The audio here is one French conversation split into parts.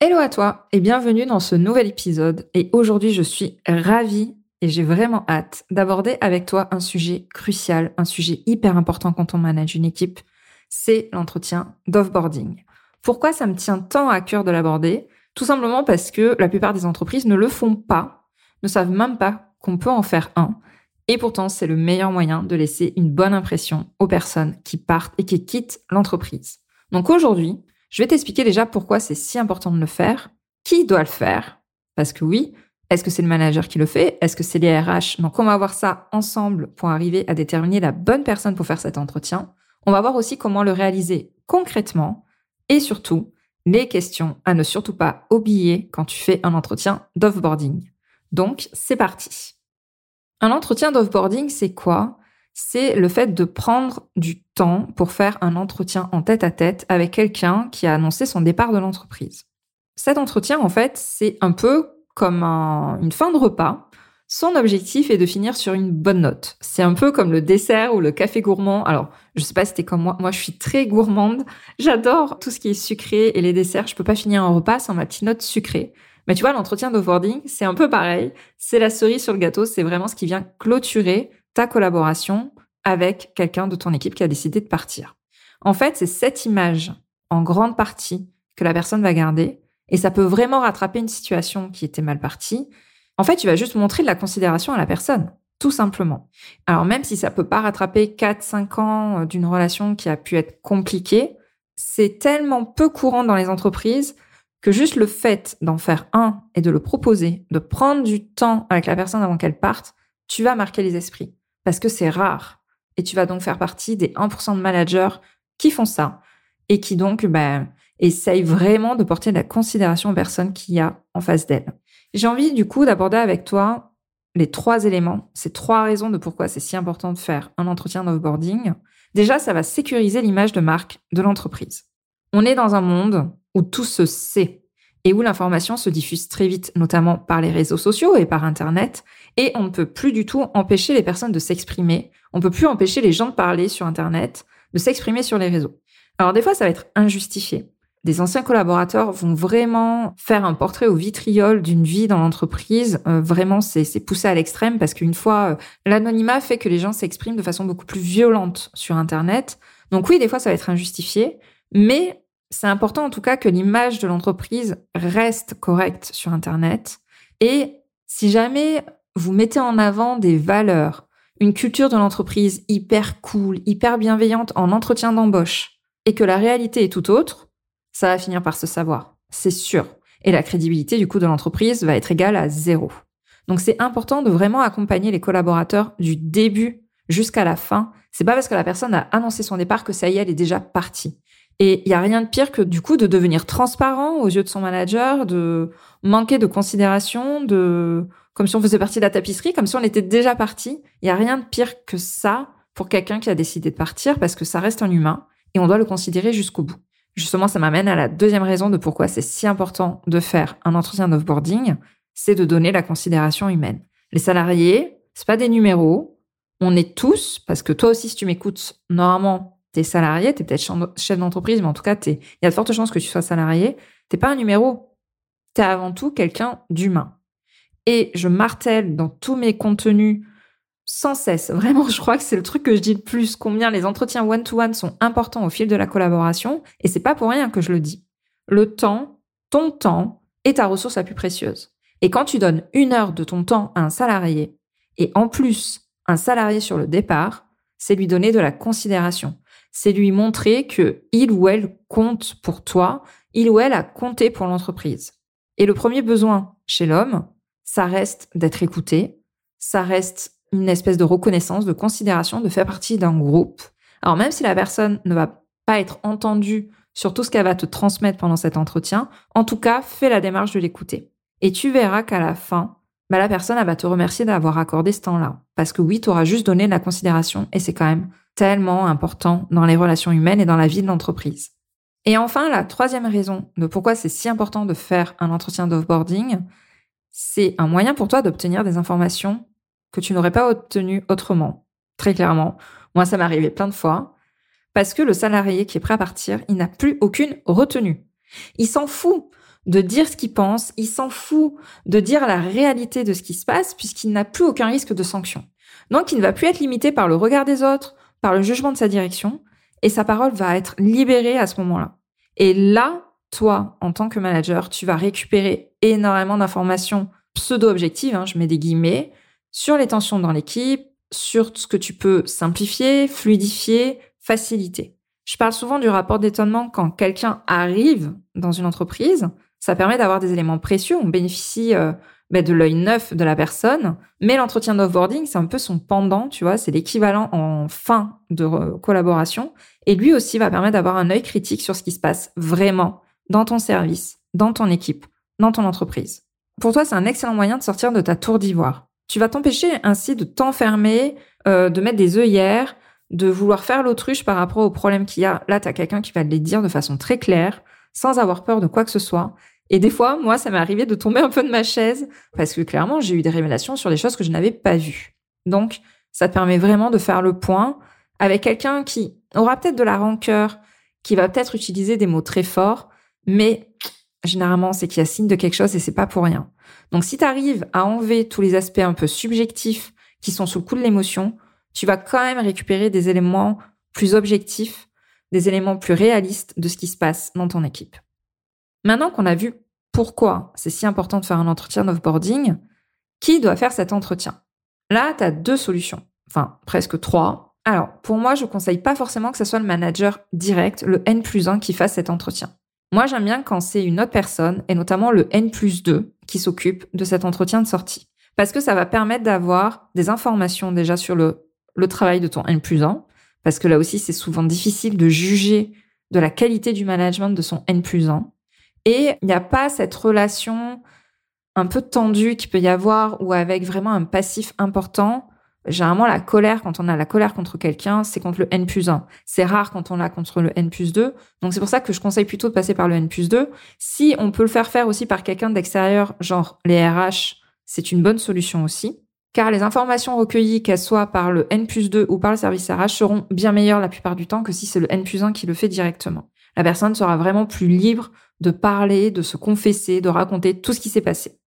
Hello à toi et bienvenue dans ce nouvel épisode. Et aujourd'hui, je suis ravie et j'ai vraiment hâte d'aborder avec toi un sujet crucial, un sujet hyper important quand on manage une équipe. C'est l'entretien d'offboarding. Pourquoi ça me tient tant à cœur de l'aborder? Tout simplement parce que la plupart des entreprises ne le font pas, ne savent même pas qu'on peut en faire un. Et pourtant, c'est le meilleur moyen de laisser une bonne impression aux personnes qui partent et qui quittent l'entreprise. Donc aujourd'hui, je vais t'expliquer déjà pourquoi c'est si important de le faire, qui doit le faire, parce que oui, est-ce que c'est le manager qui le fait? Est-ce que c'est les RH Donc on va voir ça ensemble pour arriver à déterminer la bonne personne pour faire cet entretien. On va voir aussi comment le réaliser concrètement et surtout les questions à ne surtout pas oublier quand tu fais un entretien d'offboarding. Donc c'est parti. Un entretien d'offboarding, c'est quoi? C'est le fait de prendre du temps pour faire un entretien en tête à tête avec quelqu'un qui a annoncé son départ de l'entreprise. Cet entretien, en fait, c'est un peu comme une fin de repas. Son objectif est de finir sur une bonne note. C'est un peu comme le dessert ou le café gourmand. Alors, je sais pas si c'était comme moi. Moi, je suis très gourmande. J'adore tout ce qui est sucré et les desserts. Je peux pas finir un repas sans ma petite note sucrée. Mais tu vois, l'entretien d'offboarding, c'est un peu pareil. C'est la cerise sur le gâteau. C'est vraiment ce qui vient clôturer ta collaboration avec quelqu'un de ton équipe qui a décidé de partir. En fait, c'est cette image en grande partie que la personne va garder et ça peut vraiment rattraper une situation qui était mal partie. En fait, tu vas juste montrer de la considération à la personne, tout simplement. Alors même si ça peut pas rattraper 4 5 ans d'une relation qui a pu être compliquée, c'est tellement peu courant dans les entreprises que juste le fait d'en faire un et de le proposer, de prendre du temps avec la personne avant qu'elle parte, tu vas marquer les esprits parce que c'est rare. Et tu vas donc faire partie des 1% de managers qui font ça et qui donc ben, essayent vraiment de porter de la considération aux personnes qu'il y a en face d'elles. J'ai envie du coup d'aborder avec toi les trois éléments, ces trois raisons de pourquoi c'est si important de faire un entretien d'offboarding. Déjà, ça va sécuriser l'image de marque de l'entreprise. On est dans un monde où tout se sait et où l'information se diffuse très vite, notamment par les réseaux sociaux et par Internet, et on ne peut plus du tout empêcher les personnes de s'exprimer, on peut plus empêcher les gens de parler sur Internet, de s'exprimer sur les réseaux. Alors des fois, ça va être injustifié. Des anciens collaborateurs vont vraiment faire un portrait au vitriol d'une vie dans l'entreprise. Euh, vraiment, c'est poussé à l'extrême parce qu'une fois, euh, l'anonymat fait que les gens s'expriment de façon beaucoup plus violente sur Internet. Donc oui, des fois, ça va être injustifié, mais c'est important en tout cas que l'image de l'entreprise reste correcte sur Internet. Et si jamais vous mettez en avant des valeurs, une culture de l'entreprise hyper cool, hyper bienveillante en entretien d'embauche, et que la réalité est tout autre, ça va finir par se savoir. C'est sûr. Et la crédibilité du coup de l'entreprise va être égale à zéro. Donc c'est important de vraiment accompagner les collaborateurs du début jusqu'à la fin. C'est pas parce que la personne a annoncé son départ que ça y est, elle est déjà partie. Et il y a rien de pire que du coup de devenir transparent aux yeux de son manager, de manquer de considération, de comme si on faisait partie de la tapisserie, comme si on était déjà parti. Il y a rien de pire que ça pour quelqu'un qui a décidé de partir parce que ça reste un humain et on doit le considérer jusqu'au bout. Justement, ça m'amène à la deuxième raison de pourquoi c'est si important de faire un entretien d'offboarding, c'est de donner la considération humaine. Les salariés, c'est pas des numéros. On est tous, parce que toi aussi, si tu m'écoutes, normalement, t'es salarié, t'es peut-être chef d'entreprise, mais en tout cas, il y a de fortes chances que tu sois salarié. T'es pas un numéro. T'es avant tout quelqu'un d'humain. Et je martèle dans tous mes contenus sans cesse. Vraiment, je crois que c'est le truc que je dis le plus, combien les entretiens one-to-one sont importants au fil de la collaboration. Et c'est pas pour rien que je le dis. Le temps, ton temps, est ta ressource la plus précieuse. Et quand tu donnes une heure de ton temps à un salarié, et en plus un salarié sur le départ, c'est lui donner de la considération c'est lui montrer que il ou elle compte pour toi, il ou elle a compté pour l'entreprise. Et le premier besoin chez l'homme, ça reste d'être écouté, ça reste une espèce de reconnaissance, de considération, de faire partie d'un groupe. Alors même si la personne ne va pas être entendue sur tout ce qu'elle va te transmettre pendant cet entretien, en tout cas, fais la démarche de l'écouter. Et tu verras qu'à la fin, bah, la personne elle va te remercier d'avoir accordé ce temps-là. Parce que oui, tu auras juste donné de la considération et c'est quand même tellement important dans les relations humaines et dans la vie de l'entreprise. Et enfin, la troisième raison de pourquoi c'est si important de faire un entretien d'offboarding, c'est un moyen pour toi d'obtenir des informations que tu n'aurais pas obtenues autrement. Très clairement. Moi, ça m'est arrivé plein de fois. Parce que le salarié qui est prêt à partir, il n'a plus aucune retenue. Il s'en fout de dire ce qu'il pense, il s'en fout de dire la réalité de ce qui se passe puisqu'il n'a plus aucun risque de sanction. Donc il ne va plus être limité par le regard des autres, par le jugement de sa direction, et sa parole va être libérée à ce moment-là. Et là, toi, en tant que manager, tu vas récupérer énormément d'informations pseudo-objectives, hein, je mets des guillemets, sur les tensions dans l'équipe, sur ce que tu peux simplifier, fluidifier, faciliter. Je parle souvent du rapport d'étonnement quand quelqu'un arrive dans une entreprise. Ça permet d'avoir des éléments précieux. On bénéficie euh, ben, de l'œil neuf de la personne. Mais l'entretien d'offboarding, c'est un peu son pendant, tu vois. C'est l'équivalent en fin de collaboration. Et lui aussi va permettre d'avoir un œil critique sur ce qui se passe vraiment dans ton service, dans ton équipe, dans ton entreprise. Pour toi, c'est un excellent moyen de sortir de ta tour d'ivoire. Tu vas t'empêcher ainsi de t'enfermer, euh, de mettre des œillères, de vouloir faire l'autruche par rapport aux problèmes qu'il y a. Là, tu as quelqu'un qui va les dire de façon très claire, sans avoir peur de quoi que ce soit. Et des fois, moi, ça m'est arrivé de tomber un peu de ma chaise parce que clairement, j'ai eu des révélations sur des choses que je n'avais pas vues. Donc, ça te permet vraiment de faire le point avec quelqu'un qui aura peut-être de la rancœur, qui va peut-être utiliser des mots très forts, mais généralement, c'est qu'il y a signe de quelque chose et c'est pas pour rien. Donc, si tu arrives à enlever tous les aspects un peu subjectifs qui sont sous le coup de l'émotion, tu vas quand même récupérer des éléments plus objectifs, des éléments plus réalistes de ce qui se passe dans ton équipe. Maintenant qu'on a vu pourquoi c'est si important de faire un entretien d'offboarding, qui doit faire cet entretien? Là, tu as deux solutions, enfin presque trois. Alors, pour moi, je ne conseille pas forcément que ce soit le manager direct, le N plus 1 qui fasse cet entretien. Moi, j'aime bien quand c'est une autre personne, et notamment le N plus 2, qui s'occupe de cet entretien de sortie. Parce que ça va permettre d'avoir des informations déjà sur le, le travail de ton N plus 1, parce que là aussi, c'est souvent difficile de juger de la qualité du management de son N plus 1. Et il n'y a pas cette relation un peu tendue qu'il peut y avoir ou avec vraiment un passif important. Généralement, la colère, quand on a la colère contre quelqu'un, c'est contre le N plus 1. C'est rare quand on l'a contre le N plus 2. Donc c'est pour ça que je conseille plutôt de passer par le N plus 2. Si on peut le faire faire aussi par quelqu'un d'extérieur, genre les RH, c'est une bonne solution aussi. Car les informations recueillies, qu'elles soient par le N plus 2 ou par le service RH, seront bien meilleures la plupart du temps que si c'est le N plus 1 qui le fait directement. La personne sera vraiment plus libre de parler, de se confesser, de raconter tout ce qui s'est passé.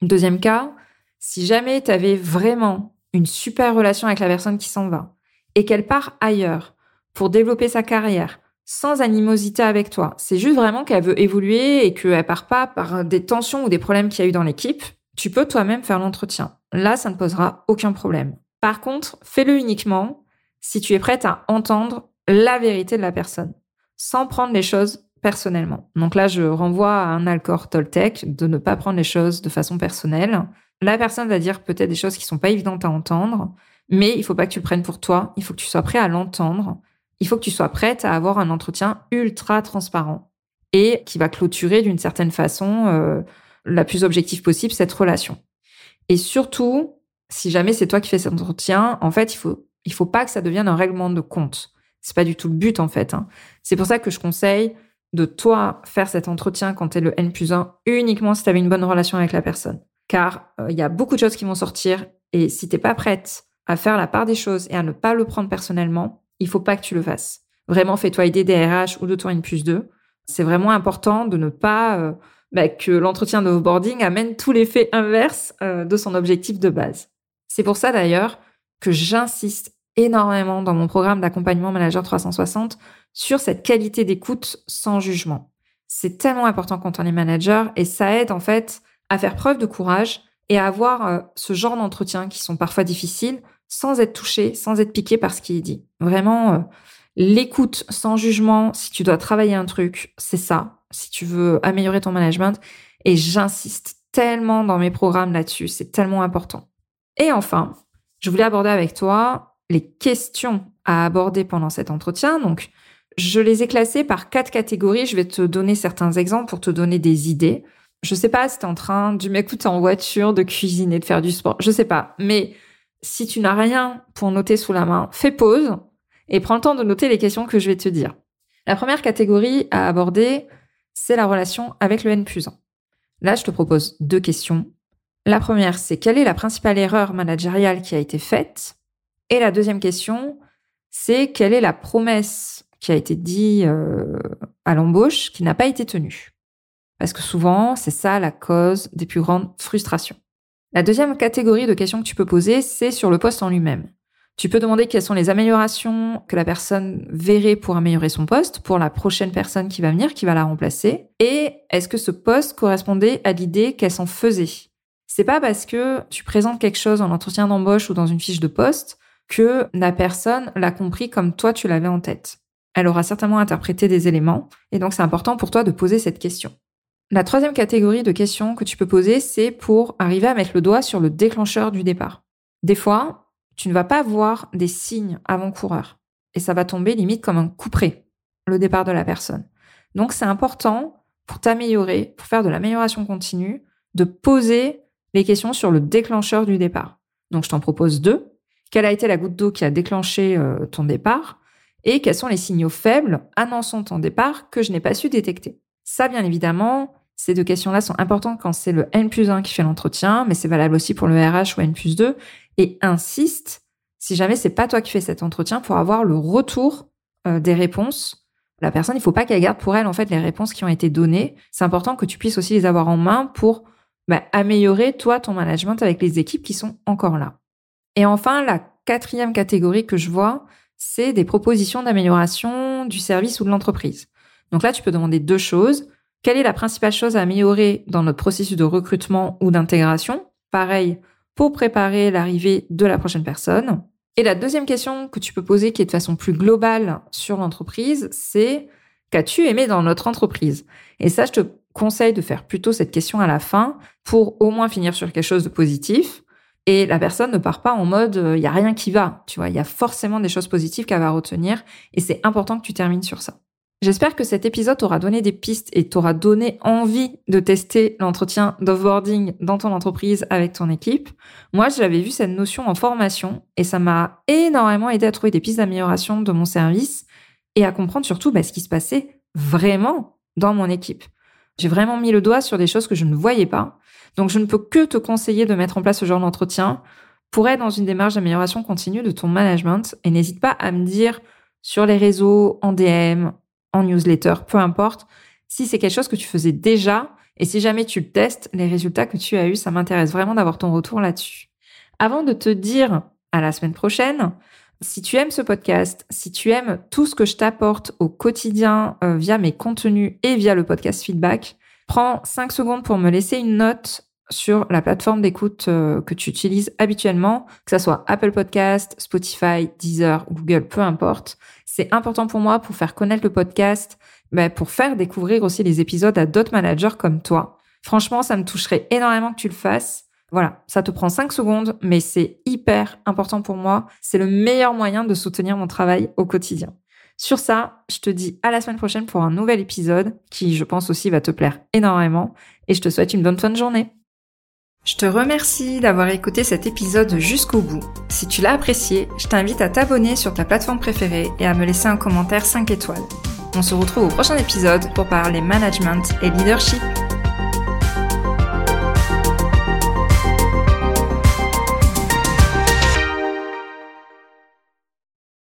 Deuxième cas, si jamais tu avais vraiment une super relation avec la personne qui s'en va et qu'elle part ailleurs pour développer sa carrière sans animosité avec toi, c'est juste vraiment qu'elle veut évoluer et qu'elle part pas par des tensions ou des problèmes qu'il y a eu dans l'équipe, tu peux toi-même faire l'entretien. Là, ça ne posera aucun problème. Par contre, fais-le uniquement si tu es prête à entendre la vérité de la personne, sans prendre les choses personnellement. Donc là, je renvoie à un Alcor Toltec de ne pas prendre les choses de façon personnelle. La personne va dire peut-être des choses qui sont pas évidentes à entendre, mais il faut pas que tu le prennes pour toi. Il faut que tu sois prêt à l'entendre. Il faut que tu sois prête à avoir un entretien ultra transparent et qui va clôturer d'une certaine façon euh, la plus objective possible cette relation. Et surtout, si jamais c'est toi qui fais cet entretien, en fait, il faut il faut pas que ça devienne un règlement de compte. C'est pas du tout le but en fait. Hein. C'est pour ça que je conseille de toi faire cet entretien quand tu es le N plus 1 uniquement si tu avais une bonne relation avec la personne. Car euh, il y a beaucoup de choses qui vont sortir et si t'es pas prête à faire la part des choses et à ne pas le prendre personnellement, il faut pas que tu le fasses. Vraiment, fais-toi aider des RH ou de toi N plus 2. C'est vraiment important de ne pas euh, bah, que l'entretien de boarding amène tout l'effet inverse euh, de son objectif de base. C'est pour ça d'ailleurs que j'insiste énormément dans mon programme d'accompagnement Manager 360 sur cette qualité d'écoute sans jugement. C'est tellement important quand on est manager et ça aide en fait à faire preuve de courage et à avoir euh, ce genre d'entretien qui sont parfois difficiles sans être touché, sans être piqué par ce qui est dit. Vraiment, euh, l'écoute sans jugement, si tu dois travailler un truc, c'est ça. Si tu veux améliorer ton management. Et j'insiste tellement dans mes programmes là-dessus, c'est tellement important. Et enfin, je voulais aborder avec toi les questions à aborder pendant cet entretien. Donc, je les ai classés par quatre catégories. Je vais te donner certains exemples pour te donner des idées. Je sais pas si t'es en train de m'écouter en voiture, de cuisiner, de faire du sport. Je sais pas. Mais si tu n'as rien pour noter sous la main, fais pause et prends le temps de noter les questions que je vais te dire. La première catégorie à aborder, c'est la relation avec le N plus 1. Là, je te propose deux questions. La première, c'est quelle est la principale erreur managériale qui a été faite? Et la deuxième question, c'est quelle est la promesse qui a été dite euh, à l'embauche qui n'a pas été tenue? Parce que souvent, c'est ça la cause des plus grandes frustrations. La deuxième catégorie de questions que tu peux poser, c'est sur le poste en lui-même. Tu peux demander quelles sont les améliorations que la personne verrait pour améliorer son poste pour la prochaine personne qui va venir, qui va la remplacer. Et est-ce que ce poste correspondait à l'idée qu'elle s'en faisait? C'est pas parce que tu présentes quelque chose en entretien d'embauche ou dans une fiche de poste que la personne l'a compris comme toi tu l'avais en tête. Elle aura certainement interprété des éléments et donc c'est important pour toi de poser cette question. La troisième catégorie de questions que tu peux poser, c'est pour arriver à mettre le doigt sur le déclencheur du départ. Des fois, tu ne vas pas voir des signes avant-coureurs et ça va tomber limite comme un coup près, le départ de la personne. Donc c'est important pour t'améliorer, pour faire de l'amélioration continue, de poser les questions sur le déclencheur du départ. Donc je t'en propose deux. Quelle a été la goutte d'eau qui a déclenché euh, ton départ et quels sont les signaux faibles annonçant ton départ que je n'ai pas su détecter. Ça, bien évidemment, ces deux questions-là sont importantes quand c'est le N plus 1 qui fait l'entretien, mais c'est valable aussi pour le RH ou N plus 2. Et insiste, si jamais c'est pas toi qui fais cet entretien, pour avoir le retour euh, des réponses. La personne, il faut pas qu'elle garde pour elle en fait les réponses qui ont été données. C'est important que tu puisses aussi les avoir en main pour bah, améliorer toi ton management avec les équipes qui sont encore là. Et enfin, la quatrième catégorie que je vois, c'est des propositions d'amélioration du service ou de l'entreprise. Donc là, tu peux demander deux choses. Quelle est la principale chose à améliorer dans notre processus de recrutement ou d'intégration? Pareil, pour préparer l'arrivée de la prochaine personne. Et la deuxième question que tu peux poser, qui est de façon plus globale sur l'entreprise, c'est qu'as-tu aimé dans notre entreprise? Et ça, je te conseille de faire plutôt cette question à la fin pour au moins finir sur quelque chose de positif. Et la personne ne part pas en mode il euh, y a rien qui va, tu vois, il y a forcément des choses positives qu'elle va retenir et c'est important que tu termines sur ça. J'espère que cet épisode t'aura donné des pistes et t'aura donné envie de tester l'entretien d'offboarding dans ton entreprise avec ton équipe. Moi, j'avais vu cette notion en formation et ça m'a énormément aidé à trouver des pistes d'amélioration de mon service et à comprendre surtout bah, ce qui se passait vraiment dans mon équipe. J'ai vraiment mis le doigt sur des choses que je ne voyais pas. Donc, je ne peux que te conseiller de mettre en place ce genre d'entretien pour être dans une démarche d'amélioration continue de ton management et n'hésite pas à me dire sur les réseaux, en DM, en newsletter, peu importe, si c'est quelque chose que tu faisais déjà et si jamais tu le testes, les résultats que tu as eus, ça m'intéresse vraiment d'avoir ton retour là-dessus. Avant de te dire à la semaine prochaine, si tu aimes ce podcast, si tu aimes tout ce que je t'apporte au quotidien euh, via mes contenus et via le podcast feedback, prends 5 secondes pour me laisser une note sur la plateforme d'écoute euh, que tu utilises habituellement, que ce soit Apple Podcast, Spotify, Deezer, Google, peu importe. C'est important pour moi pour faire connaître le podcast, mais pour faire découvrir aussi les épisodes à d'autres managers comme toi. Franchement, ça me toucherait énormément que tu le fasses. Voilà, ça te prend 5 secondes, mais c'est hyper important pour moi. C'est le meilleur moyen de soutenir mon travail au quotidien. Sur ça, je te dis à la semaine prochaine pour un nouvel épisode qui, je pense aussi, va te plaire énormément. Et je te souhaite une bonne fin de journée. Je te remercie d'avoir écouté cet épisode jusqu'au bout. Si tu l'as apprécié, je t'invite à t'abonner sur ta plateforme préférée et à me laisser un commentaire 5 étoiles. On se retrouve au prochain épisode pour parler management et leadership.